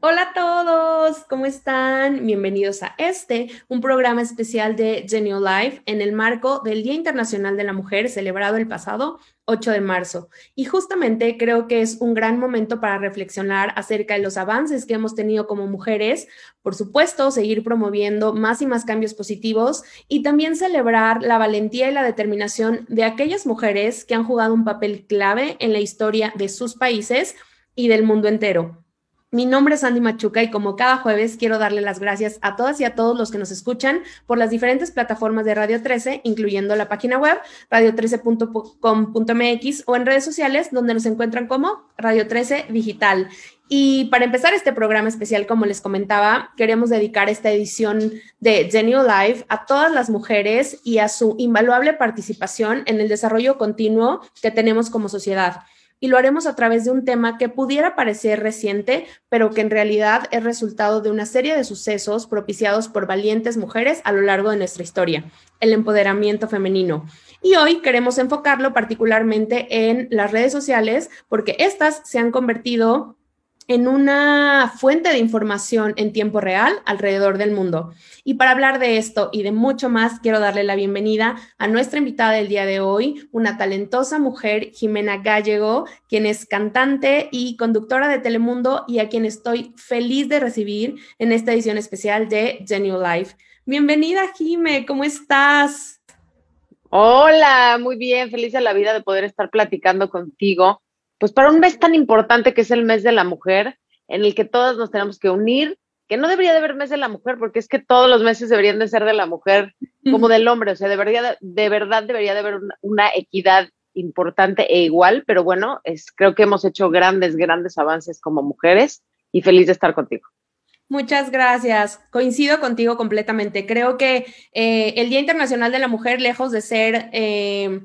Hola a todos, ¿cómo están? Bienvenidos a este, un programa especial de Genio Life en el marco del Día Internacional de la Mujer celebrado el pasado 8 de marzo. Y justamente creo que es un gran momento para reflexionar acerca de los avances que hemos tenido como mujeres, por supuesto, seguir promoviendo más y más cambios positivos y también celebrar la valentía y la determinación de aquellas mujeres que han jugado un papel clave en la historia de sus países y del mundo entero. Mi nombre es Andy Machuca y como cada jueves quiero darle las gracias a todas y a todos los que nos escuchan por las diferentes plataformas de Radio 13, incluyendo la página web radio13.com.mx o en redes sociales donde nos encuentran como Radio 13 Digital. Y para empezar este programa especial, como les comentaba, queremos dedicar esta edición de Genio Live a todas las mujeres y a su invaluable participación en el desarrollo continuo que tenemos como sociedad y lo haremos a través de un tema que pudiera parecer reciente, pero que en realidad es resultado de una serie de sucesos propiciados por valientes mujeres a lo largo de nuestra historia, el empoderamiento femenino. Y hoy queremos enfocarlo particularmente en las redes sociales porque estas se han convertido en una fuente de información en tiempo real alrededor del mundo. Y para hablar de esto y de mucho más, quiero darle la bienvenida a nuestra invitada del día de hoy, una talentosa mujer, Jimena Gallego, quien es cantante y conductora de Telemundo y a quien estoy feliz de recibir en esta edición especial de Genial Life. Bienvenida, Jime, ¿cómo estás? Hola, muy bien, feliz de la vida de poder estar platicando contigo pues para un mes tan importante que es el mes de la mujer, en el que todas nos tenemos que unir, que no debería de haber mes de la mujer, porque es que todos los meses deberían de ser de la mujer como del hombre, o sea, debería de, verdad debería de haber una, equidad importante e igual, pero bueno, es, creo que hemos hecho grandes, grandes avances como mujeres y feliz de estar contigo. Muchas gracias. Coincido contigo completamente. Creo que eh, el Día Internacional de la Mujer, lejos de ser eh,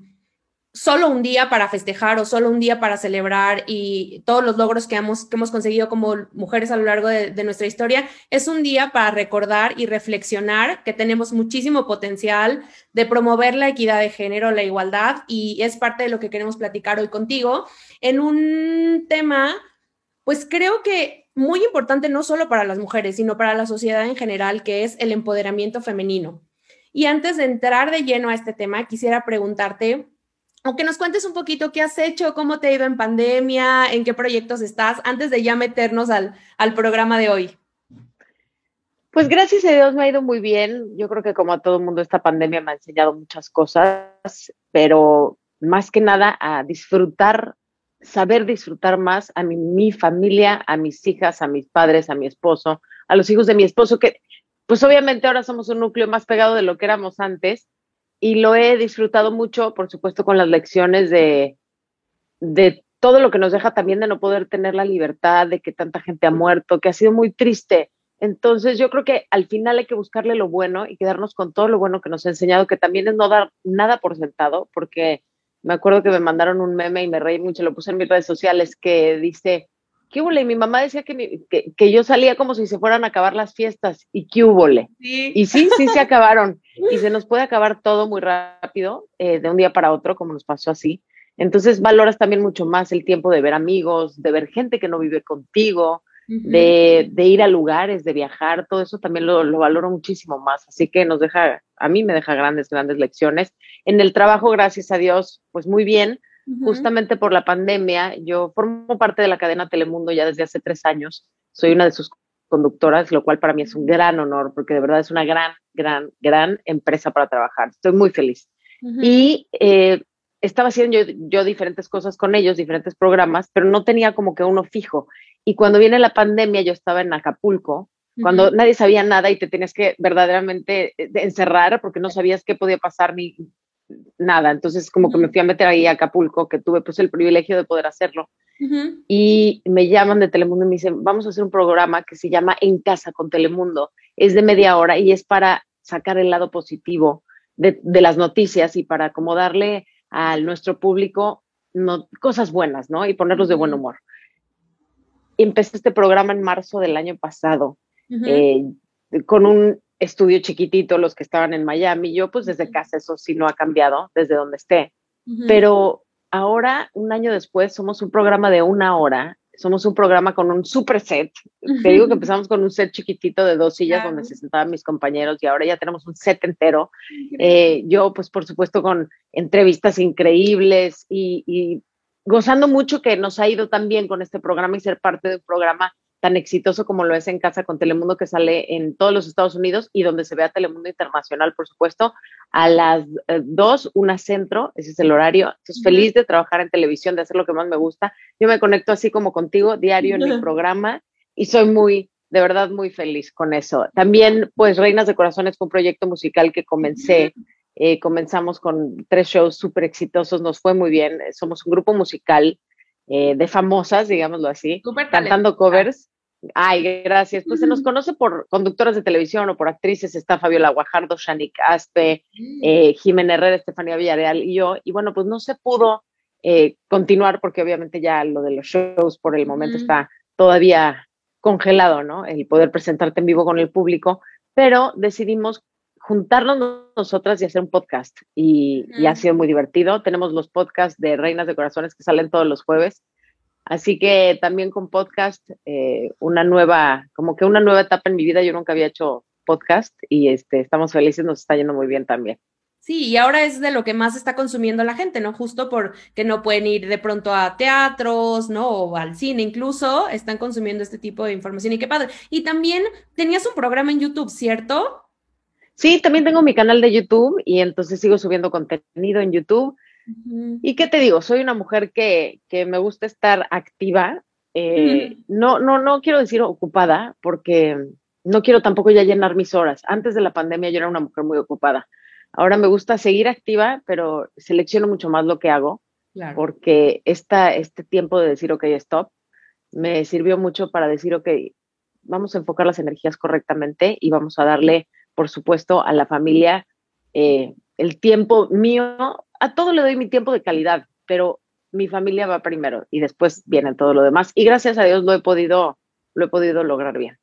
solo un día para festejar o solo un día para celebrar y todos los logros que hemos, que hemos conseguido como mujeres a lo largo de, de, nuestra historia, es un día para recordar y reflexionar que tenemos muchísimo potencial de promover la equidad de género, la igualdad, y es parte de lo que queremos platicar hoy contigo en un tema, pues creo que muy importante no solo para las mujeres, sino para la sociedad en general, que es el empoderamiento femenino. Y antes de entrar de lleno a este tema, quisiera preguntarte, o que nos cuentes un poquito qué has hecho, cómo te ha ido en pandemia, en qué proyectos estás, antes de ya meternos al, al programa de hoy. Pues gracias a Dios me ha ido muy bien. Yo creo que como a todo el mundo esta pandemia me ha enseñado muchas cosas, pero más que nada a disfrutar, saber disfrutar más a mi, mi, familia, a mis hijas, a mis padres, a mi esposo, a los hijos de mi esposo, que pues obviamente ahora somos un núcleo más pegado de lo que éramos antes, y lo he disfrutado mucho, por supuesto, con las lecciones de, de todo lo que nos deja también de no poder tener la libertad, de que tanta gente ha muerto, que ha sido muy triste. Entonces yo creo que al final hay que buscarle lo bueno y quedarnos con todo lo bueno que nos ha enseñado, que también es no dar nada por sentado, porque me acuerdo que me mandaron un meme y me reí mucho, lo puse en mis redes sociales, que dice, ¿qué hubo? mi mamá decía que, que, yo salía como si se fueran a acabar las fiestas. ¿Y qué hubo? Y sí, sí se acabaron. Y se nos puede acabar todo muy rápido, eh, de un día para otro, como nos pasó así. Entonces valoras también mucho más el tiempo de ver amigos, de ver gente que no vive contigo, de, de, ir a lugares, de viajar, todo eso también lo, lo, valoro muchísimo más. Así que nos deja, a mí me deja grandes, grandes lecciones. En el trabajo, gracias a Dios, pues muy bien Justamente por la pandemia, yo formo parte de la cadena Telemundo ya desde hace tres años. Soy una de sus conductoras, lo cual para mí es un gran honor, porque de verdad es una gran, gran, gran empresa para trabajar. Estoy muy feliz. Y eh, estaba haciendo yo, diferentes cosas con ellos, diferentes programas, pero no tenía como que uno fijo. Y cuando viene la pandemia, yo estaba en Acapulco, cuando nadie sabía nada y te tenías que verdaderamente eh, encerrar porque no sabías qué podía pasar ni nada. Entonces, como que me fui a meter ahí a Acapulco, que tuve pues el privilegio de poder hacerlo. Y me llaman de Telemundo y me dicen, vamos a hacer un programa que se llama En Casa con Telemundo. Es de media hora y es para sacar el lado positivo de, las noticias y para como darle a nuestro público no, cosas buenas, ¿no? Y ponerlos de buen humor. Empecé este programa en marzo del año pasado, eh, con un estudio chiquitito, los que estaban en Miami, yo pues desde casa eso sí no ha cambiado, desde donde esté. Pero ahora, un año después, somos un programa de una hora, somos un programa con un super set. Te digo que empezamos con un set chiquitito de dos sillas donde se sentaban mis compañeros y ahora ya tenemos un set entero. Eh, yo, pues, por supuesto, con entrevistas increíbles y, y, gozando mucho que nos ha ido tan bien con este programa y ser parte de un programa tan exitoso como lo es en casa con Telemundo que sale en todos los Estados Unidos y donde se ve a Telemundo Internacional, por supuesto, a las eh, dos, una centro, ese es el horario. Entonces, feliz de trabajar en televisión, de hacer lo que más me gusta. Yo me conecto así como contigo, diario en mi programa y soy muy, de verdad, muy feliz con eso. También, pues, Reinas de Corazones fue un proyecto musical que comencé. Eh, comenzamos con tres shows súper exitosos, nos fue muy bien. Somos un grupo musical eh, de famosas, digámoslo así, cantando covers. Ay, gracias. Pues se nos conoce por conductoras de televisión o por actrices. Está Fabiola Guajardo, Shanik Aspe, eh, Jimena Herrera, Estefanía Villarreal y yo. Y bueno, pues no se pudo eh, continuar porque obviamente ya lo de los shows por el momento está todavía congelado, ¿no? El poder presentarte en vivo con el público, pero decidimos juntarnos nosotras y hacer un podcast. Y, ha sido muy divertido. Tenemos los podcasts de Reinas de Corazones que salen todos los jueves. Así que también con podcast, eh, una nueva, como que una nueva etapa en mi vida. Yo nunca había hecho podcast y este, estamos felices, nos está yendo muy bien también. Sí, y ahora es de lo que más está consumiendo la gente, ¿no? Justo porque no pueden ir de pronto a teatros, ¿no? O al cine incluso, están consumiendo este tipo de información y qué padre. Y también tenías un programa en YouTube, ¿cierto? Sí, también tengo mi canal de YouTube y entonces sigo subiendo contenido en YouTube. ¿Y qué te digo? Soy una mujer que, que me gusta estar activa. Eh, no, no, no quiero decir ocupada, porque no quiero tampoco ya llenar mis horas. Antes de la pandemia yo era una mujer muy ocupada. Ahora me gusta seguir activa, pero selecciono mucho más lo que hago, porque esta, este tiempo de decir, ok, stop, me sirvió mucho para decir, ok, vamos a enfocar las energías correctamente y vamos a darle por supuesto, a la familia, eh, el tiempo mío, a todo le doy mi tiempo de calidad, pero mi familia va primero y después viene todo lo demás. Y gracias a Dios lo he podido, lo he podido lograr bien.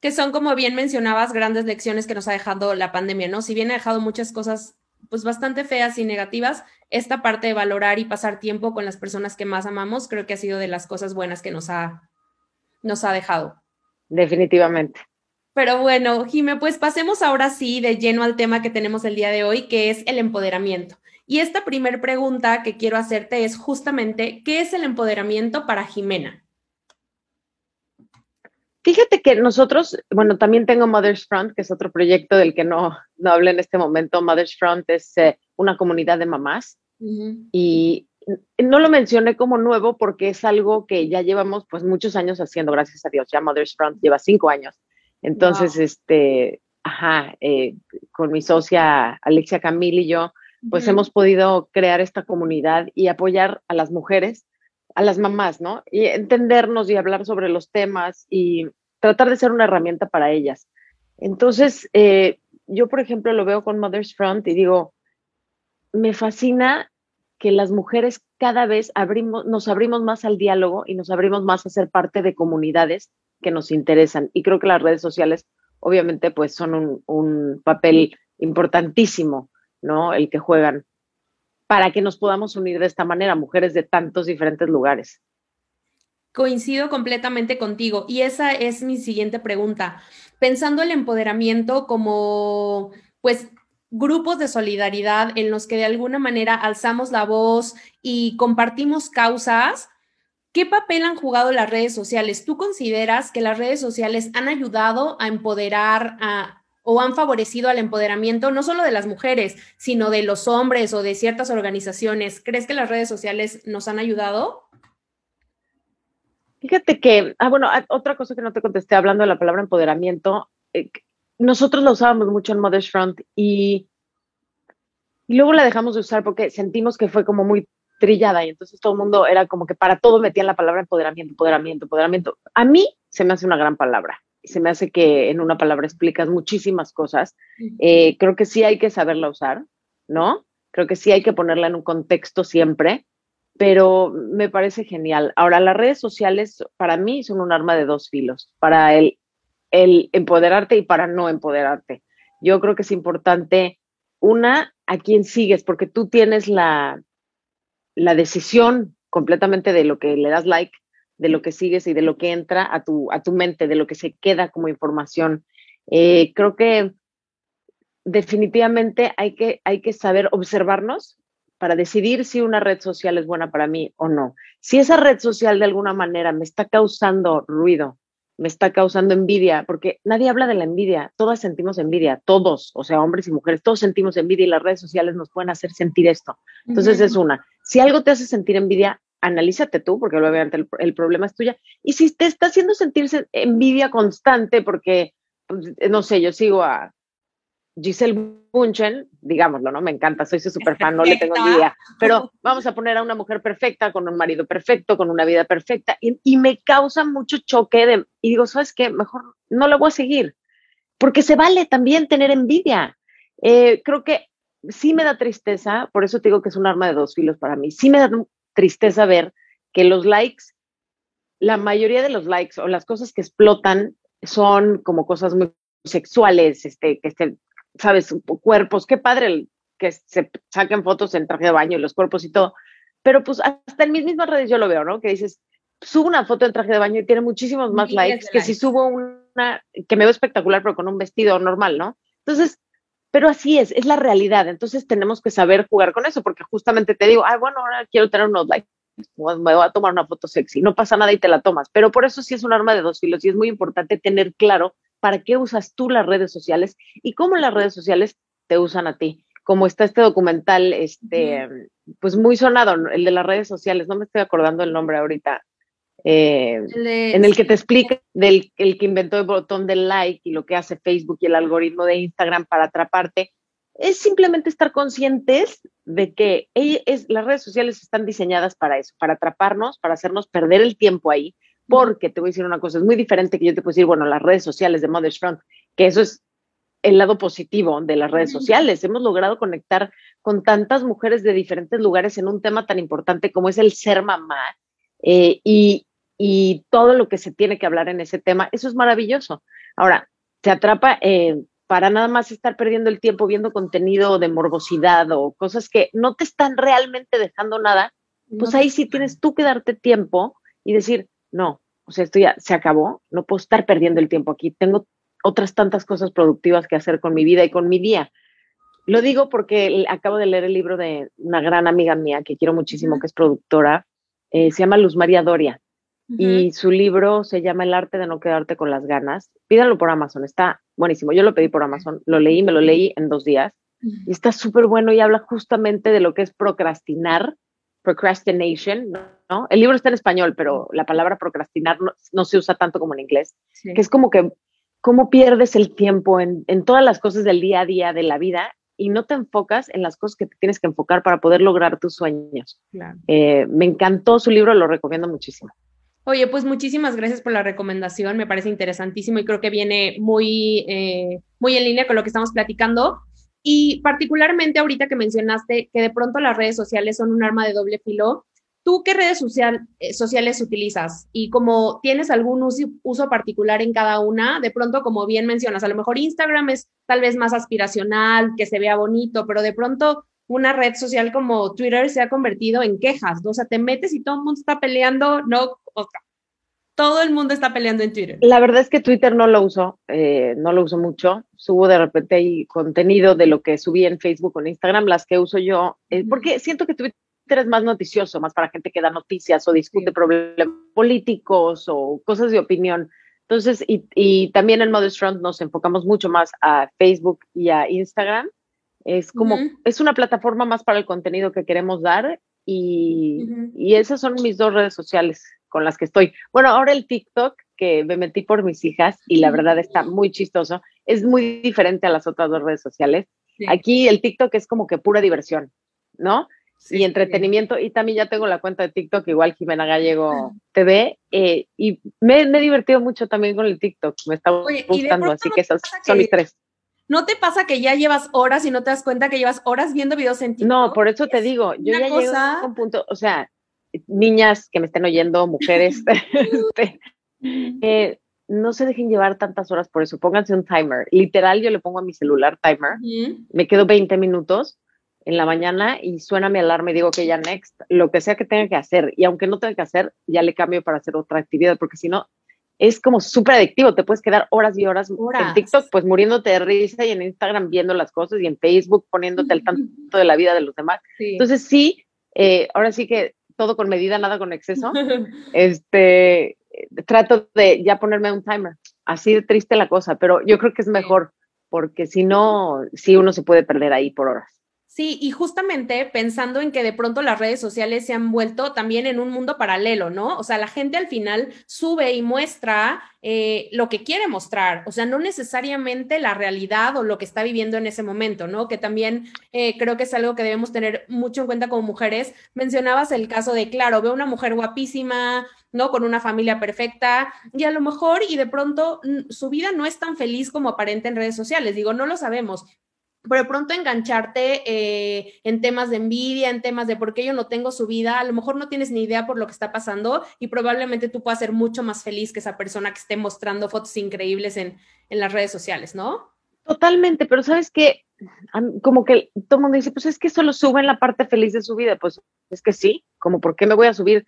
Que son, como bien mencionabas, grandes lecciones que nos ha dejado la pandemia, ¿no? Si bien ha dejado muchas cosas pues bastante feas y negativas, esta parte de valorar y pasar tiempo con las personas que más amamos, creo que ha sido de las cosas buenas que nos ha, nos ha dejado. Definitivamente. Pero bueno, Jime, pues pasemos ahora sí de lleno al tema que tenemos el día de hoy, que es el empoderamiento. Y esta primera pregunta que quiero hacerte es justamente, ¿qué es el empoderamiento para Jimena? Fíjate que nosotros, bueno, también tengo Mother's Front, que es otro proyecto del que no, no hablé en este momento. Mother's Front es eh, una comunidad de mamás y no lo mencioné como nuevo porque es algo que ya llevamos pues muchos años haciendo, gracias a Dios. Ya Mother's Front lleva cinco años entonces, este, ajá, eh, con mi socia Alexia Camil y yo, pues hemos podido crear esta comunidad y apoyar a las mujeres, a las mamás, ¿no? Y entendernos y hablar sobre los temas y tratar de ser una herramienta para ellas. Entonces, eh, yo, por ejemplo, lo veo con Mother's Front y digo, me fascina que las mujeres cada vez abrimos, nos abrimos más al diálogo y nos abrimos más a ser parte de comunidades que nos interesan. Y creo que las redes sociales, obviamente, pues son un, papel importantísimo, ¿no? El que juegan para que nos podamos unir de esta manera, mujeres de tantos diferentes lugares. Coincido completamente contigo y esa es mi siguiente pregunta. Pensando el empoderamiento como, pues, grupos de solidaridad en los que de alguna manera alzamos la voz y compartimos causas, ¿Qué papel han jugado las redes sociales? ¿Tú consideras que las redes sociales han ayudado a empoderar o han favorecido al empoderamiento no solo de las mujeres, sino de los hombres o de ciertas organizaciones? ¿Crees que las redes sociales nos han ayudado? Fíjate que, ah, bueno, ah, otra cosa que no te contesté hablando de la palabra empoderamiento, eh, nosotros la usábamos mucho en Mother's Front y, y luego la dejamos de usar porque sentimos que fue como muy trillada y entonces todo el mundo era como que para todo metían la palabra empoderamiento, empoderamiento, empoderamiento. A mí se me hace una gran palabra se me hace que en una palabra explicas muchísimas cosas. Eh, creo que sí hay que saberla usar, ¿no? Creo que sí hay que ponerla en un contexto siempre, pero me parece genial. Ahora, las redes sociales para mí son un arma de dos filos, para el, el empoderarte y para no empoderarte. Yo creo que es importante, una, a quién sigues, porque tú tienes la, la decisión completamente de lo que le das like de lo que sigues y de lo que entra a tu, a tu mente, de lo que se queda como información. Eh, creo que definitivamente hay que, hay que saber observarnos para decidir si una red social es buena para mí o no. Si esa red social de alguna manera me está causando ruido, me está causando envidia, porque nadie habla de la envidia, todas sentimos envidia, todos, o sea, hombres y mujeres, todos sentimos envidia y las redes sociales nos pueden hacer sentir esto. Entonces es una, si algo te hace sentir envidia, analízate tú, porque obviamente el, el, problema es tuya. Y si te está haciendo sentirse envidia constante, porque, pues, no sé, yo sigo a Giselle Bunchen, digámoslo, ¿no? Me encanta, soy su super fan, no le tengo envidia, pero vamos a poner a una mujer perfecta, con un marido perfecto, con una vida perfecta, y, y me causa mucho choque de, y digo, ¿sabes qué? Mejor no la voy a seguir, porque se vale también tener envidia. Eh, creo que sí me da tristeza, por eso te digo que es un arma de dos filos para mí, sí me da tristeza ver que los likes, la mayoría de los likes o las cosas que explotan son como cosas muy sexuales, este, que estén, sabes, cuerpos, qué padre que se saquen fotos en traje de baño y los cuerpos y todo, pero pues hasta en mis mismas redes yo lo veo, ¿no? Que dices, subo una foto en traje de baño y tiene muchísimos más likes que si subo una que me veo espectacular pero con un vestido normal, ¿no? Entonces, pero así es, es la realidad. Entonces tenemos que saber jugar con eso, porque justamente te digo, ay, bueno, ahora quiero tener unos likes, me voy a tomar una foto sexy, no pasa nada y te la tomas. Pero por eso sí es un arma de dos filos y es muy importante tener claro para qué usas tú las redes sociales y cómo las redes sociales te usan a ti. Como está este documental, este, pues muy sonado, el de las redes sociales, no me estoy acordando el nombre ahorita, eh, en el que te explica del el que inventó el botón del like y lo que hace Facebook y el algoritmo de Instagram para atraparte, es simplemente estar conscientes de que es, las redes sociales están diseñadas para eso, para atraparnos, para hacernos perder el tiempo ahí, porque te voy a decir una cosa, es muy diferente que yo te puedo decir, bueno, las redes sociales de Mother's Front, que eso es el lado positivo de las redes sociales. Hemos logrado conectar con tantas mujeres de diferentes lugares en un tema tan importante como es el ser mamá. Eh, y, y todo lo que se tiene que hablar en ese tema. Eso es maravilloso. Ahora, te atrapa eh, para nada más estar perdiendo el tiempo viendo contenido de morbosidad o cosas que no te están realmente dejando nada, pues ahí sí tienes tú que darte tiempo y decir, no, o sea, esto ya se acabó, no puedo estar perdiendo el tiempo aquí, tengo otras tantas cosas productivas que hacer con mi vida y con mi día. Lo digo porque acabo de leer el libro de una gran amiga mía que quiero muchísimo, que es productora, eh, se llama Luz María Doria y su libro se llama El arte de no quedarte con las ganas. Pídanlo por Amazon, está buenísimo. Yo lo pedí por Amazon, lo leí, me lo leí en dos días y está súper bueno y habla justamente de lo que es procrastinar, procrastination, ¿no? El libro está en español, pero la palabra procrastinar no, se usa tanto como en inglés, que es como que cómo pierdes el tiempo en, en todas las cosas del día a día de la vida y no te enfocas en las cosas que te tienes que enfocar para poder lograr tus sueños. Eh, me encantó su libro, lo recomiendo muchísimo. Oye, pues muchísimas gracias por la recomendación, me parece interesantísimo y creo que viene muy, eh, muy en línea con lo que estamos platicando. Y particularmente ahorita que mencionaste que de pronto las redes sociales son un arma de doble filo, ¿tú qué redes social, eh, sociales utilizas? Y como tienes algún uso, uso, particular en cada una, de pronto, como bien mencionas, a lo mejor Instagram es tal vez más aspiracional, que se vea bonito, pero de pronto una red social como Twitter se ha convertido en quejas, ¿no? o sea, te metes y todo el mundo está peleando, no, o sea, todo el mundo está peleando en Twitter. La verdad es que Twitter no lo uso, eh, no lo uso mucho, subo de repente ahí contenido de lo que subí en Facebook o en Instagram, las que uso yo, eh, porque siento que Twitter es más noticioso, más para gente que da noticias o discute problemas políticos o cosas de opinión. Entonces, y, y también en Mother's Front nos enfocamos mucho más a Facebook y a Instagram es como, es una plataforma más para el contenido que queremos dar y, y, esas son mis dos redes sociales con las que estoy. Bueno, ahora el TikTok, que me metí por mis hijas y la verdad está muy chistoso, es muy diferente a las otras dos redes sociales. Aquí el TikTok es como que pura diversión, ¿no? y entretenimiento. Y también ya tengo la cuenta de TikTok, igual Jimena Gallego TV. Eh, y me, he divertido mucho también con el TikTok. Me está gustando, así que esas son mis tres. ¿No te pasa que ya llevas horas y no te das cuenta que llevas horas viendo videos en TikTok? No, por eso te digo, yo ya llego a un punto, o sea, niñas que me estén oyendo, mujeres, este, eh, no se dejen llevar tantas horas por eso, pónganse un timer. Literal, yo le pongo a mi celular timer, me quedo 20 minutos en la mañana y suena mi alarma y digo que ya next, lo que sea que tenga que hacer. Y aunque no tenga que hacer, ya le cambio para hacer otra actividad, porque si no, es como súper adictivo. Te puedes quedar horas y horas, en TikTok, pues muriéndote de risa y en Instagram viendo las cosas y en Facebook poniéndote al tanto de la vida de los demás. Entonces, sí, eh, ahora sí que todo con medida, nada con exceso. este, trato de ya ponerme un timer. Así de triste la cosa, pero yo creo que es mejor porque si no, sí uno se puede perder ahí por horas. Sí, y justamente pensando en que de pronto las redes sociales se han vuelto también en un mundo paralelo, ¿no? O sea, la gente al final sube y muestra eh, lo que quiere mostrar, o sea, no necesariamente la realidad o lo que está viviendo en ese momento, ¿no? Que también eh, creo que es algo que debemos tener mucho en cuenta como mujeres. Mencionabas el caso de, claro, veo una mujer guapísima, ¿no? Con una familia perfecta y a lo mejor y de pronto su vida no es tan feliz como aparenta en redes sociales. Digo, no lo sabemos, pero de pronto engancharte eh, en temas de envidia, en temas de por qué yo no tengo su vida, a lo mejor no tienes ni idea por lo que está pasando y probablemente tú puedas ser mucho más feliz que esa persona que esté mostrando fotos increíbles en, en las redes sociales, ¿no? Totalmente, pero sabes que como que todo el mundo dice, pues es que solo suben la parte feliz de su vida, pues es que sí, como por qué me voy a subir,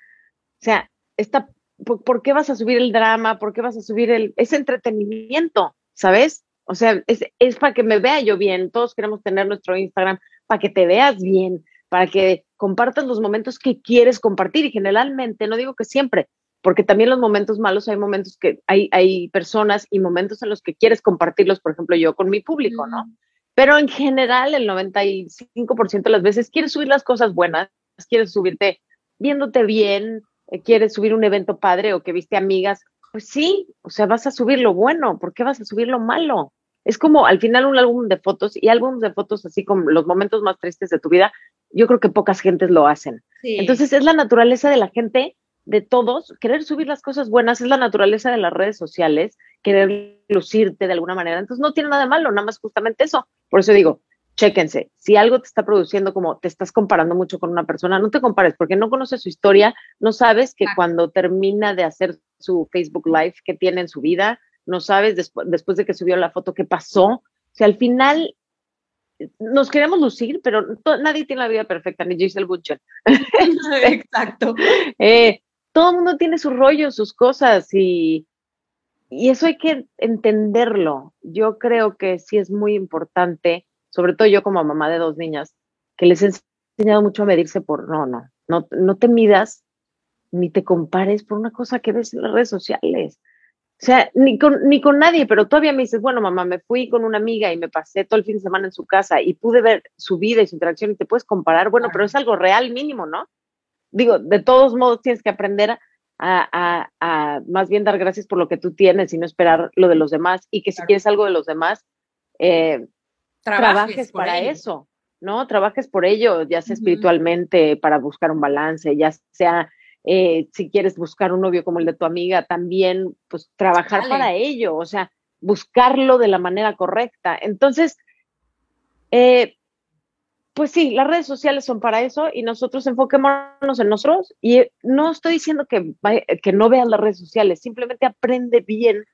o sea, esta, ¿por, qué vas a subir el drama? ¿Por qué vas a subir el, ese entretenimiento? ¿Sabes? O sea, es, para que me vea yo bien. Todos queremos tener nuestro Instagram para que te veas bien, para que compartas los momentos que quieres compartir. Y generalmente, no digo que siempre, porque también los momentos malos hay momentos que hay, hay personas y momentos en los que quieres compartirlos, por ejemplo, yo con mi público, ¿no? Pero en general, el 95% de las veces quieres subir las cosas buenas, quieres subirte viéndote bien, eh, quieres subir un evento padre o que viste amigas. Pues sí, o sea, vas a subir lo bueno, ¿por qué vas a subir lo malo? Es como al final un álbum de fotos y álbumes de fotos así como los momentos más tristes de tu vida, yo creo que pocas gentes lo hacen. Entonces es la naturaleza de la gente, de todos, querer subir las cosas buenas, es la naturaleza de las redes sociales, querer lucirte de alguna manera. Entonces no tiene nada de malo, nada más justamente eso. Por eso digo, chéquense, si algo te está produciendo como te estás comparando mucho con una persona, no te compares porque no conoces su historia, no sabes que cuando termina de hacer su Facebook Live que tiene en su vida, no sabes después de que subió la foto qué pasó. O sea, al final nos queremos lucir, pero nadie tiene la vida perfecta, ni Giselle Butcher. Exacto. Eh, todo el mundo tiene su rollo, sus cosas y, y eso hay que entenderlo. Yo creo que sí es muy importante, sobre todo yo como mamá de dos niñas, que les he enseñado mucho a medirse por, no, no, no, no te midas ni te compares por una cosa que ves en las redes sociales. O sea, ni con, ni con nadie, pero todavía me dices, bueno, mamá, me fui con una amiga y me pasé todo el fin de semana en su casa y pude ver su vida y su interacción y te puedes comparar, bueno, pero es algo real mínimo, ¿no? Digo, de todos modos tienes que aprender a, a, más bien dar gracias por lo que tú tienes y no esperar lo de los demás y que si quieres algo de los demás, eh, trabajes, para eso, ¿no? Trabajes por ello, ya sea espiritualmente, para buscar un balance, ya sea eh, si quieres buscar un novio como el de tu amiga, también pues trabajar para ello, o sea, buscarlo de la manera correcta. Entonces, eh, pues sí, las redes sociales son para eso y nosotros enfoquémonos en nosotros y no estoy diciendo que, que no veas las redes sociales, simplemente aprende bien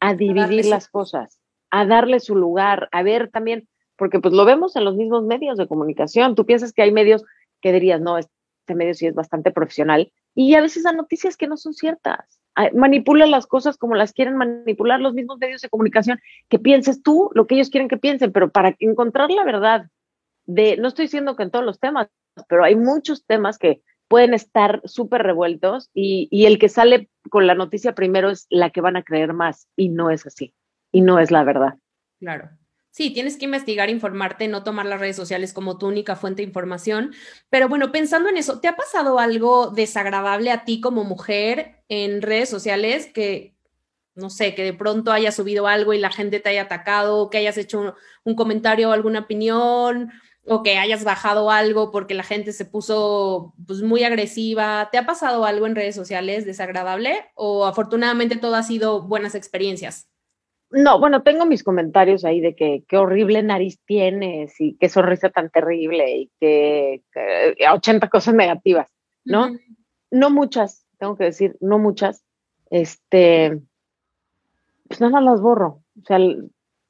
a dividir las cosas, a darle su lugar, a ver también, porque pues lo vemos en los mismos medios de comunicación. Tú piensas que hay medios que dirías, no, este medio sí es bastante profesional y a veces dan noticias que no son ciertas. Manipulan las cosas como las quieren manipular los mismos medios de comunicación, que pienses tú lo que ellos quieren que piensen, pero para encontrar la verdad de, no estoy diciendo que en todos los temas, pero hay muchos temas que pueden estar súper revueltos y, y el que sale con la noticia primero es la que van a creer más y no es así y no es la verdad. Claro. Sí, tienes que investigar, informarte, no tomar las redes sociales como tu única fuente de información. Pero bueno, pensando en eso, ¿te ha pasado algo desagradable a ti como mujer en redes sociales que, no sé, que de pronto haya subido algo y la gente te haya atacado, que hayas hecho un, comentario o alguna opinión, o que hayas bajado algo porque la gente se puso pues, muy agresiva? ¿Te ha pasado algo en redes sociales desagradable o afortunadamente todo ha sido buenas experiencias? No, bueno, tengo mis comentarios ahí de que qué horrible nariz tienes y qué sonrisa tan terrible y que, 80 cosas negativas, ¿no? No muchas, tengo que decir, no muchas. Este, pues nada más las borro. O sea,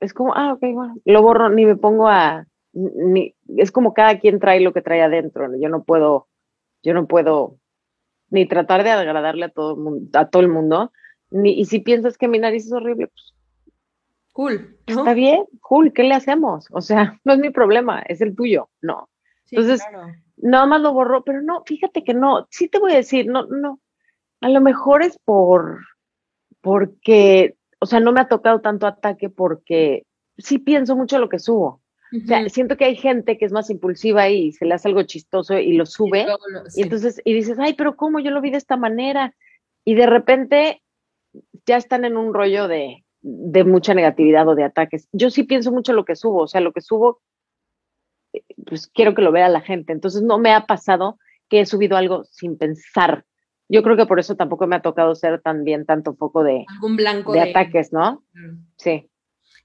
es como, ah, ok, bueno, lo borro, ni me pongo a, es como cada quien trae lo que trae adentro. Yo no puedo, yo no puedo ni tratar de agradarle a todo el mundo, a todo el mundo, ni, y si piensas que mi nariz es horrible, pues cool. Está bien, cool, ¿qué le hacemos? O sea, no es mi problema, es el tuyo, no. Entonces, nada más lo borró, pero no, fíjate que no, sí te voy a decir, no, no, a lo mejor es por, porque, o sea, no me ha tocado tanto ataque porque sí pienso mucho lo que subo. O sea, siento que hay gente que es más impulsiva y se le hace algo chistoso y lo sube. Y, entonces, y dices, ay, pero ¿cómo yo lo vi de esta manera? Y de repente ya están en un rollo de, de mucha negatividad o de ataques. Yo sí pienso mucho lo que subo, o sea, lo que subo, eh, pues quiero que lo vea la gente. Entonces, no me ha pasado que he subido algo sin pensar. Yo creo que por eso tampoco me ha tocado ser también tanto foco de, Algún blanco de, ataques, ¿no? Sí.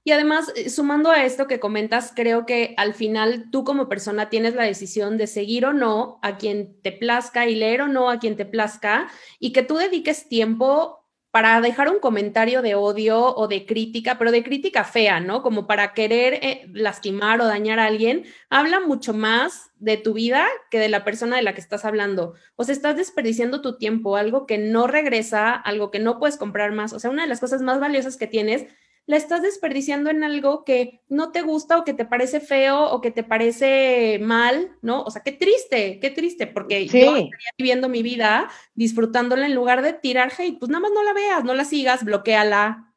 Y además, eh, sumando a esto que comentas, creo que al final tú como persona tienes la decisión de seguir o no a quien te plazca y leer o no a quien te plazca y que tú dediques tiempo para dejar un comentario de odio o de crítica, pero de crítica fea, ¿no? Como para querer eh, lastimar o dañar a alguien, habla mucho más de tu vida que de la persona de la que estás hablando. O sea, estás desperdiciando tu tiempo, algo que no regresa, algo que no puedes comprar más. O sea, una de las cosas más valiosas que tienes la estás desperdiciando en algo que no te gusta o que te parece feo o que te parece mal, ¿no? O sea, qué triste, qué triste, porque yo estaría viviendo mi vida disfrutándola en lugar de tirar hate, pues nada más no la veas, no la sigas, bloqueala.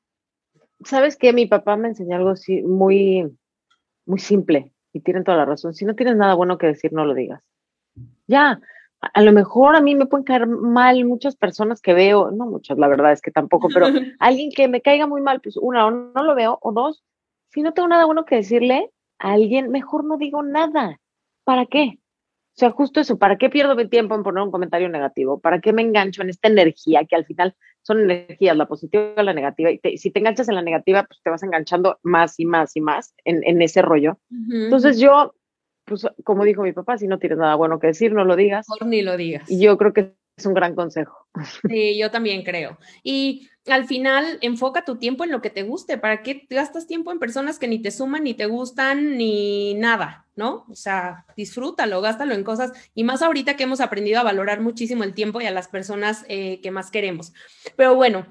¿Sabes qué? Mi papá me enseñó algo así muy, muy simple y tienen toda la razón. Si no tienes nada bueno que decir, no lo digas. Ya, a lo mejor a mí me pueden caer mal muchas personas que veo, no muchas, la verdad es que tampoco, pero alguien que me caiga muy mal, pues una, o no lo veo, o dos, si no tengo nada bueno que decirle a alguien, mejor no digo nada. ¿Para qué? O sea, justo eso, ¿para qué pierdo mi tiempo en poner un comentario negativo? ¿Para qué me engancho en esta energía que al final son energías, la positiva y la negativa? Y si te enganchas en la negativa, pues te vas enganchando más y más y más en, en ese rollo. Entonces yo pues como dijo mi papá, si no tienes nada bueno que decir, no lo digas. Mejor ni lo digas. Y yo creo que es un gran consejo. Sí, yo también creo. Y al final, enfoca tu tiempo en lo que te guste. ¿Para qué gastas tiempo en personas que ni te suman, ni te gustan, ni nada? ¿No? O sea, disfrútalo, gástalo en cosas. Y más ahorita que hemos aprendido a valorar muchísimo el tiempo y a las personas eh, que más queremos. Pero bueno,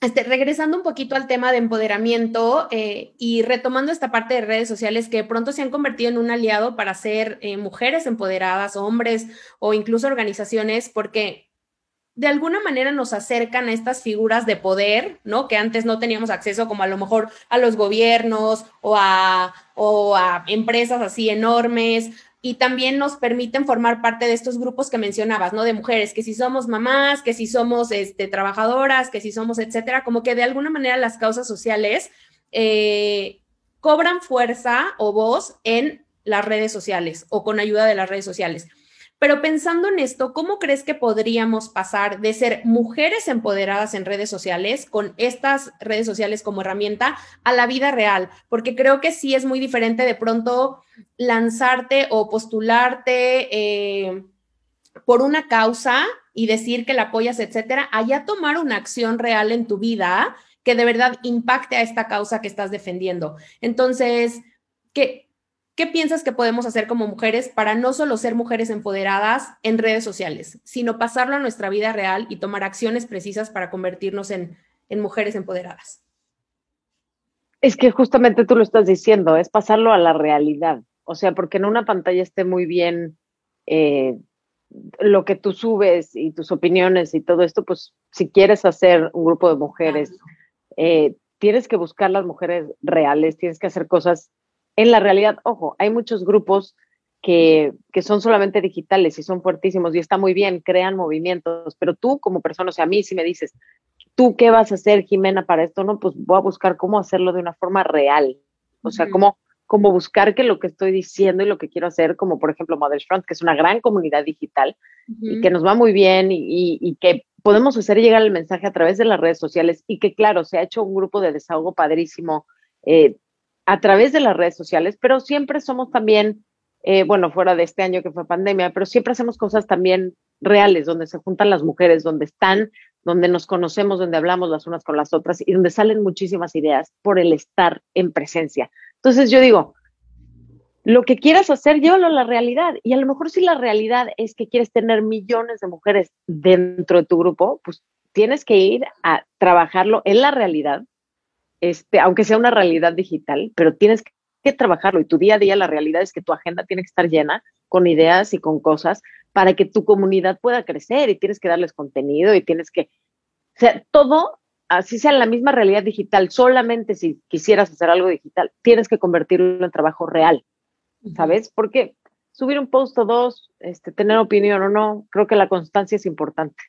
este, regresando un poquito al tema de empoderamiento eh, y retomando esta parte de redes sociales que pronto se han convertido en un aliado para ser eh, mujeres empoderadas, hombres o incluso organizaciones, porque de alguna manera nos acercan a estas figuras de poder, ¿no? Que antes no teníamos acceso como a lo mejor a los gobiernos o a, o a empresas así enormes, y también nos permiten formar parte de estos grupos que mencionabas, ¿no? De mujeres, que si somos mamás, que si somos este, trabajadoras, que si somos, etcétera, como que de alguna manera las causas sociales eh, cobran fuerza o voz en las redes sociales o con ayuda de las redes sociales. Pero pensando en esto, ¿cómo crees que podríamos pasar de ser mujeres empoderadas en redes sociales con estas redes sociales como herramienta a la vida real? Porque creo que sí es muy diferente de pronto lanzarte o postularte eh, por una causa y decir que la apoyas, etcétera, allá tomar una acción real en tu vida que de verdad impacte a esta causa que estás defendiendo. Entonces, ¿qué, ¿Qué piensas que podemos hacer como mujeres para no solo ser mujeres empoderadas en redes sociales, sino pasarlo a nuestra vida real y tomar acciones precisas para convertirnos en, mujeres empoderadas? Es que justamente tú lo estás diciendo, es pasarlo a la realidad. O sea, porque en una pantalla esté muy bien eh, lo que tú subes y tus opiniones y todo esto, pues si quieres hacer un grupo de mujeres, eh, tienes que buscar las mujeres reales, tienes que hacer cosas en la realidad, ojo, hay muchos grupos que, son solamente digitales y son fuertísimos y está muy bien, crean movimientos, pero tú como persona, o sea, a mí si me dices, ¿tú qué vas a hacer, Jimena, para esto? No, pues voy a buscar cómo hacerlo de una forma real, o sea, cómo, cómo buscar que lo que estoy diciendo y lo que quiero hacer, como por ejemplo Mother's Front, que es una gran comunidad digital y que nos va muy bien y, que podemos hacer llegar el mensaje a través de las redes sociales y que claro, se ha hecho un grupo de desahogo padrísimo. Eh, a través de las redes sociales, pero siempre somos también, eh, bueno, fuera de este año que fue pandemia, pero siempre hacemos cosas también reales, donde se juntan las mujeres, donde están, donde nos conocemos, donde hablamos las unas con las otras y donde salen muchísimas ideas por el estar en presencia. Entonces yo digo, lo que quieras hacer, llévalo a la realidad. Y a lo mejor si la realidad es que quieres tener millones de mujeres dentro de tu grupo, pues tienes que ir a trabajarlo en la realidad, este, aunque sea una realidad digital, pero tienes que trabajarlo. Y tu día a día, la realidad es que tu agenda tiene que estar llena con ideas y con cosas para que tu comunidad pueda crecer y tienes que darles contenido y tienes que, o sea, todo, así sea en la misma realidad digital, solamente si quisieras hacer algo digital, tienes que convertirlo en trabajo real, ¿sabes? Porque subir un post o dos, este, tener opinión o no, creo que la constancia es importante.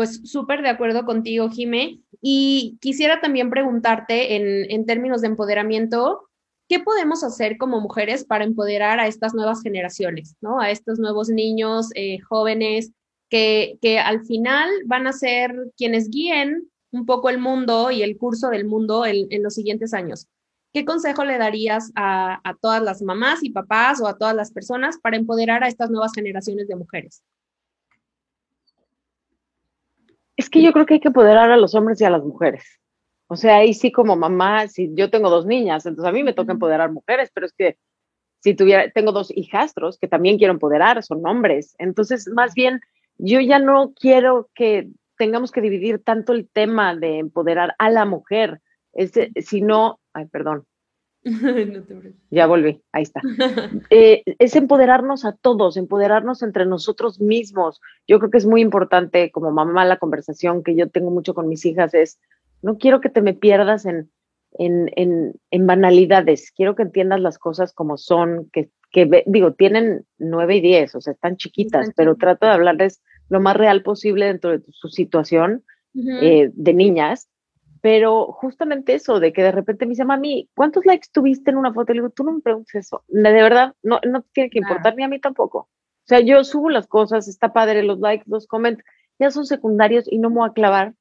Pues súper de acuerdo contigo, Jime. Y quisiera también preguntarte en, términos de empoderamiento, ¿qué podemos hacer como mujeres para empoderar a estas nuevas generaciones, ¿no? A estos nuevos niños, eh, jóvenes, que, que, al final van a ser quienes guíen un poco el mundo y el curso del mundo en, los siguientes años. ¿Qué consejo le darías a, a, todas las mamás y papás o a todas las personas para empoderar a estas nuevas generaciones de mujeres? Es que yo creo que hay que empoderar a los hombres y a las mujeres. O sea, ahí sí como mamá, si yo tengo dos niñas, entonces a mí me toca empoderar mujeres, pero es que si tuviera, tengo dos hijastros que también quiero empoderar, son hombres. Entonces, más bien, yo ya no quiero que tengamos que dividir tanto el tema de empoderar a la mujer, es, sino, ay, perdón. Ya volví, ahí está. Eh, es empoderarnos a todos, empoderarnos entre nosotros mismos. Yo creo que es muy importante como mamá la conversación que yo tengo mucho con mis hijas es, no quiero que te me pierdas en, en, banalidades, quiero que entiendas las cosas como son, que, que digo, tienen nueve y diez, o sea, están chiquitas, pero trato de hablarles lo más real posible dentro de su situación eh, de niñas. Pero justamente eso, de que de repente me dice, mami, ¿cuántos likes tuviste en una foto? Le digo, tú no me preguntes eso. De verdad, no, no tiene que importar ni a mí tampoco. O sea, yo subo las cosas, está padre, los likes, los comments, ya son secundarios y no me voy a clavar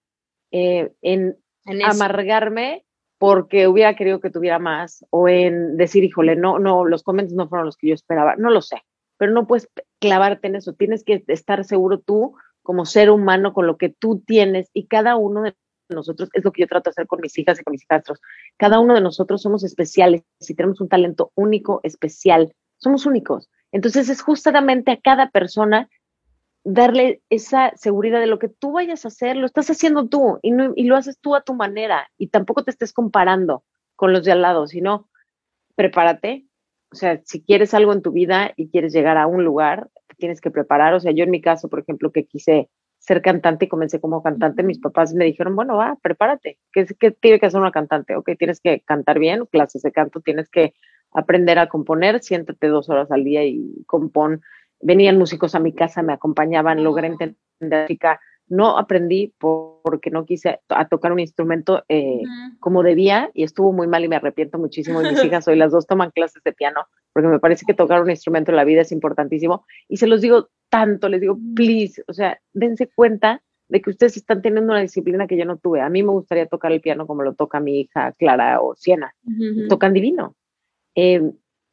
eh, en amargarme porque hubiera querido que tuviera más o en decir, híjole, no, no, los comentarios no fueron los que yo esperaba, no lo sé, pero no puedes clavarte en eso, tienes que estar seguro tú como ser humano con lo que tú tienes y cada uno de nosotros, es lo que yo trato de hacer con mis hijas y con mis hijastros, cada uno de nosotros somos especiales y tenemos un talento único, especial, somos únicos. Entonces es justamente a cada persona darle esa seguridad de lo que tú vayas a hacer, lo estás haciendo tú y, y lo haces tú a tu manera y tampoco te estés comparando con los de al lado, sino prepárate. O sea, si quieres algo en tu vida y quieres llegar a un lugar, tienes que preparar. O sea, yo en mi caso, por ejemplo, que quise ser cantante y comencé como cantante, mis papás me dijeron, bueno, va, prepárate. ¿Qué, qué tiene que hacer una cantante? Ok, tienes que cantar bien, clases de canto, tienes que aprender a componer, siéntate dos horas al día y compón venían músicos a mi casa, me acompañaban, logré entender no aprendí porque no quise a tocar un instrumento eh, como debía y estuvo muy mal y me arrepiento muchísimo. mis hijas hoy las dos toman clases de piano porque me parece que tocar un instrumento en la vida es importantísimo y se los digo tanto, les digo, please, o sea, dense cuenta de que ustedes están teniendo una disciplina que yo no tuve. A mí me gustaría tocar el piano como lo toca mi hija Clara o Siena. Tocan divino. Eh,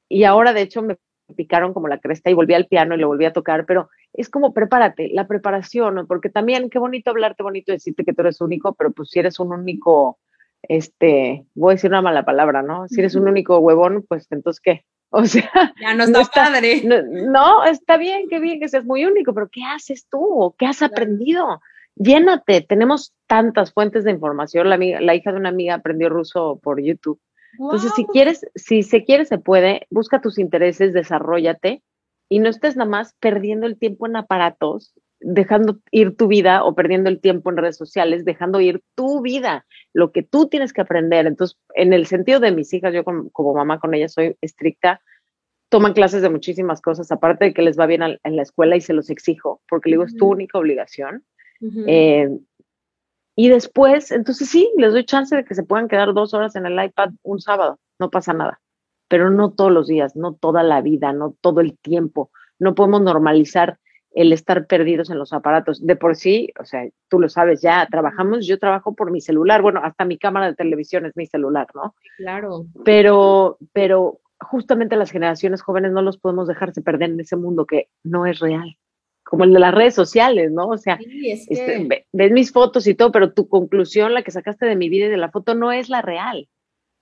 y ahora, de hecho, me picaron como la cresta y volví al piano y lo volví a tocar, pero es como prepárate, la preparación, porque también qué bonito hablarte, bonito decirte que tú eres único, pero pues si eres un único, este, voy a decir una mala palabra, ¿no? Si eres un único huevón, pues entonces qué. O sea, ya no está, padre. No, está bien, qué bien que seas muy único, pero ¿qué haces tú? ¿Qué has aprendido? Llénate, tenemos tantas fuentes de información. La, la hija de una amiga aprendió ruso por YouTube entonces, si quieres, si se quiere, se puede, busca tus intereses, desarrollate y no estés nada más perdiendo el tiempo en aparatos, dejando ir tu vida o perdiendo el tiempo en redes sociales, dejando ir tu vida, lo que tú tienes que aprender. Entonces, en el sentido de mis hijas, yo como, mamá con ellas soy estricta, toman clases de muchísimas cosas, aparte de que les va bien en la escuela y se los exijo, porque digo, es tu única obligación. Y después, entonces sí, les doy chance de que se puedan quedar dos horas en el iPad un sábado, no pasa nada, pero no todos los días, no toda la vida, no todo el tiempo. No podemos normalizar el estar perdidos en los aparatos. De por sí, o sea, tú lo sabes, ya trabajamos, yo trabajo por mi celular, bueno, hasta mi cámara de televisión es mi celular, ¿no? Claro. Pero, pero justamente las generaciones jóvenes no los podemos dejarse perder en ese mundo que no es real como el de las redes sociales, ¿no? O sea, este, ves mis fotos y todo, pero tu conclusión, la que sacaste de mi vida y de la foto, no es la real.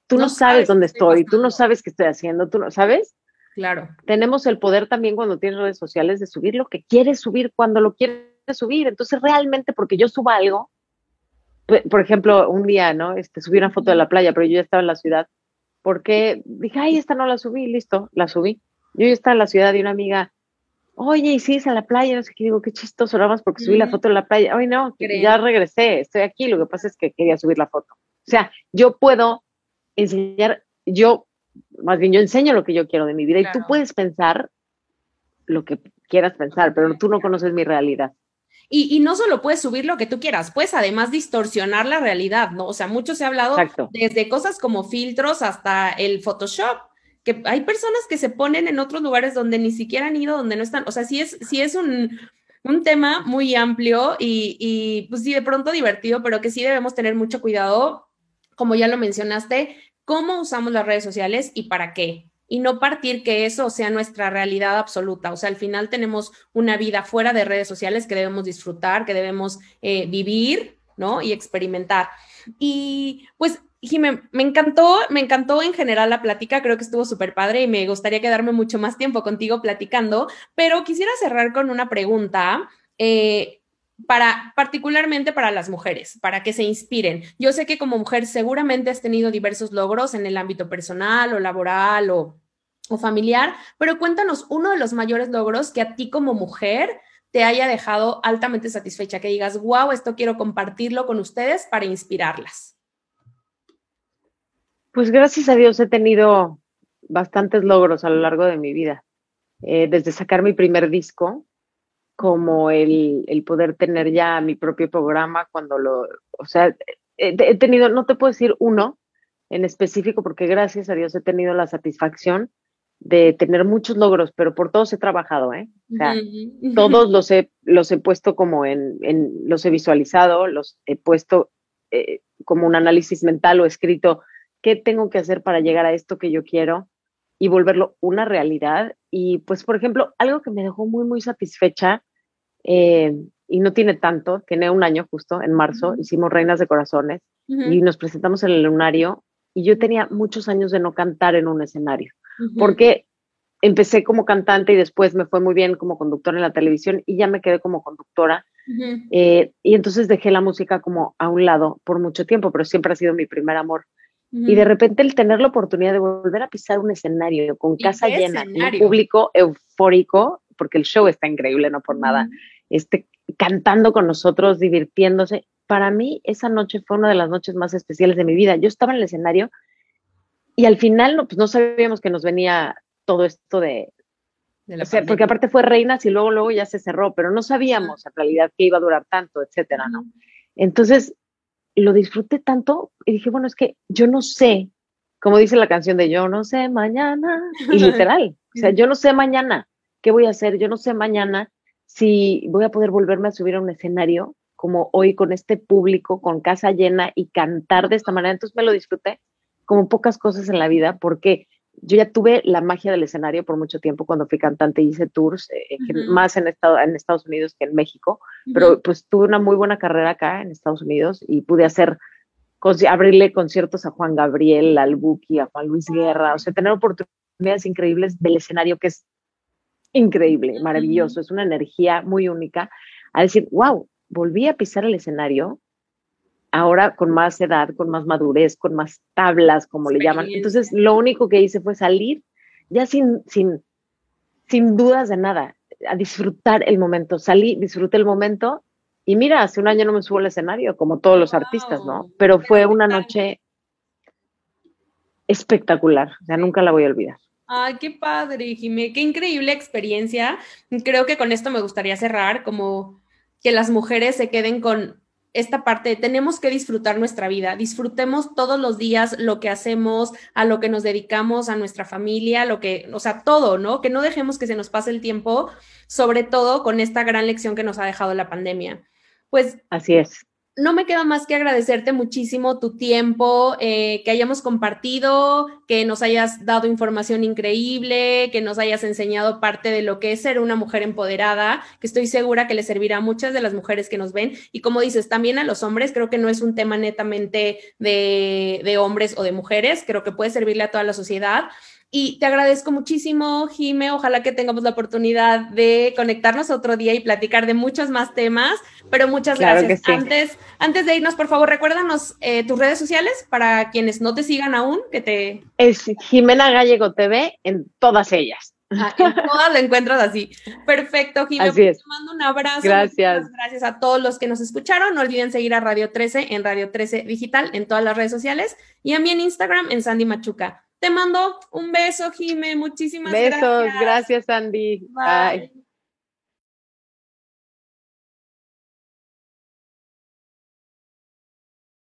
Tú no, sabes, dónde estoy, tú no sabes qué estoy haciendo, tú no sabes. Claro. Tenemos el poder también cuando tienes redes sociales de subir lo que quieres subir cuando lo quieres subir. Entonces, realmente, porque yo suba algo, por ejemplo, un día, ¿no? Este, subí una foto de la playa, pero yo ya estaba en la ciudad, porque dije, ay, esta no la subí, listo, la subí. Yo ya estaba en la ciudad y una amiga, oye, y sí, es a la playa, no sé qué, digo, qué chistoso, nada más porque subí la foto de la playa. Ay, no, ya regresé, estoy aquí, lo que pasa es que quería subir la foto. O sea, yo puedo enseñar, yo, más bien yo enseño lo que yo quiero de mi vida y tú puedes pensar lo que quieras pensar, pero tú no conoces mi realidad. Y, no solo puedes subir lo que tú quieras, puedes además distorsionar la realidad, ¿no? O sea, mucho se ha hablado desde cosas como filtros hasta el Photoshop, que hay personas que se ponen en otros lugares donde ni siquiera han ido, donde no están. O sea, sí es, sí es un, tema muy amplio y, y, pues sí, de pronto divertido, pero que sí debemos tener mucho cuidado, como ya lo mencionaste, cómo usamos las redes sociales y para qué y no partir que eso sea nuestra realidad absoluta. O sea, al final tenemos una vida fuera de redes sociales que debemos disfrutar, que debemos eh, vivir, ¿no? Y experimentar. Y pues, Jimé, me encantó, me encantó en general la plática, creo que estuvo súper padre y me gustaría quedarme mucho más tiempo contigo platicando, pero quisiera cerrar con una pregunta. Eh, para particularmente para las mujeres, para que se inspiren. Yo sé que como mujer seguramente has tenido diversos logros en el ámbito personal o laboral o, o familiar, pero cuéntanos uno de los mayores logros que a ti como mujer te haya dejado altamente satisfecha, que digas, wow, esto quiero compartirlo con ustedes para inspirarlas. Pues gracias a Dios he tenido bastantes logros a lo largo de mi vida. Eh, desde sacar mi primer disco, como el, el, poder tener ya mi propio programa cuando lo, o sea, he, tenido, no te puedo decir uno en específico porque gracias a Dios he tenido la satisfacción de tener muchos logros, pero por todos he trabajado, ¿eh? O sea, todos los he, los he puesto como en, en los he visualizado, los he puesto eh, como un análisis mental o escrito qué tengo que hacer para llegar a esto que yo quiero y volverlo una realidad. Y pues, por ejemplo, algo que me dejó muy, muy satisfecha, eh, y no tiene tanto, tiene un año justo, en marzo, hicimos Reinas de Corazones y nos presentamos en el lunario y yo tenía muchos años de no cantar en un escenario, porque empecé como cantante y después me fue muy bien como conductora en la televisión y ya me quedé como conductora. Eh, y entonces dejé la música como a un lado por mucho tiempo, pero siempre ha sido mi primer amor. Y de repente el tener la oportunidad de volver a pisar un escenario con casa llena, un público eufórico, porque el show está increíble, no por nada, este, cantando con nosotros, divirtiéndose. Para mí esa noche fue una de las noches más especiales de mi vida. Yo estaba en el escenario y al final no, pues no sabíamos que nos venía todo esto de... porque aparte fue Reinas y luego, luego ya se cerró, pero no sabíamos en realidad que iba a durar tanto, etcétera, ¿no? Entonces, lo disfruté tanto y dije, bueno, es que yo no sé, como dice la canción de Yo no sé mañana, y literal, o sea, yo no sé mañana qué voy a hacer, yo no sé mañana si voy a poder volverme a subir a un escenario como hoy con este público, con casa llena y cantar de esta manera. Entonces me lo disfruté como pocas cosas en la vida porque yo ya tuve la magia del escenario por mucho tiempo cuando fui cantante y hice tours, eh, más en, estado, en Estados Unidos que en México, pero pues tuve una muy buena carrera acá en Estados Unidos y pude hacer, abrirle conciertos a Juan Gabriel, al Buki, a Juan Luis Guerra, o sea, tener oportunidades increíbles del escenario que es increíble, maravilloso, es una energía muy única, a decir, wow, volví a pisar el escenario, ahora con más edad, con más madurez, con más tablas, como le llaman. Entonces, lo único que hice fue salir ya sin, sin, sin dudas de nada, a disfrutar el momento. Salí, disfruté el momento y mira, hace un año no me subo al escenario, como todos los artistas, ¿no? Pero fue una noche espectacular, o sea, nunca la voy a olvidar. Ay, qué padre, Jimé, qué increíble experiencia. Creo que con esto me gustaría cerrar, como que las mujeres se queden con esta parte, tenemos que disfrutar nuestra vida, disfrutemos todos los días lo que hacemos, a lo que nos dedicamos, a nuestra familia, lo que, o sea, todo, ¿no? Que no dejemos que se nos pase el tiempo, sobre todo con esta gran lección que nos ha dejado la pandemia. Pues así es. No me queda más que agradecerte muchísimo tu tiempo, eh, que hayamos compartido, que nos hayas dado información increíble, que nos hayas enseñado parte de lo que es ser una mujer empoderada, que estoy segura que le servirá a muchas de las mujeres que nos ven. Y como dices, también a los hombres, creo que no es un tema netamente de, de hombres o de mujeres, creo que puede servirle a toda la sociedad. Y te agradezco muchísimo, Jime. Ojalá que tengamos la oportunidad de conectarnos otro día y platicar de muchos más temas. Pero muchas gracias. Antes, antes de irnos, por favor, recuérdanos eh, tus redes sociales para quienes no te sigan aún, que te... Es Jimena Gallego TV en todas ellas. Ah, en todas lo encuentras así. Perfecto, Jimena. Así es. Te mando un abrazo. Gracias. Gracias a todos los que nos escucharon. No olviden seguir a Radio 13 en Radio 13 Digital en todas las redes sociales y a mí en Instagram en Sandy Machuca. Te mando un beso, Jime. Muchísimas gracias. Besos, gracias, Andy. Bye.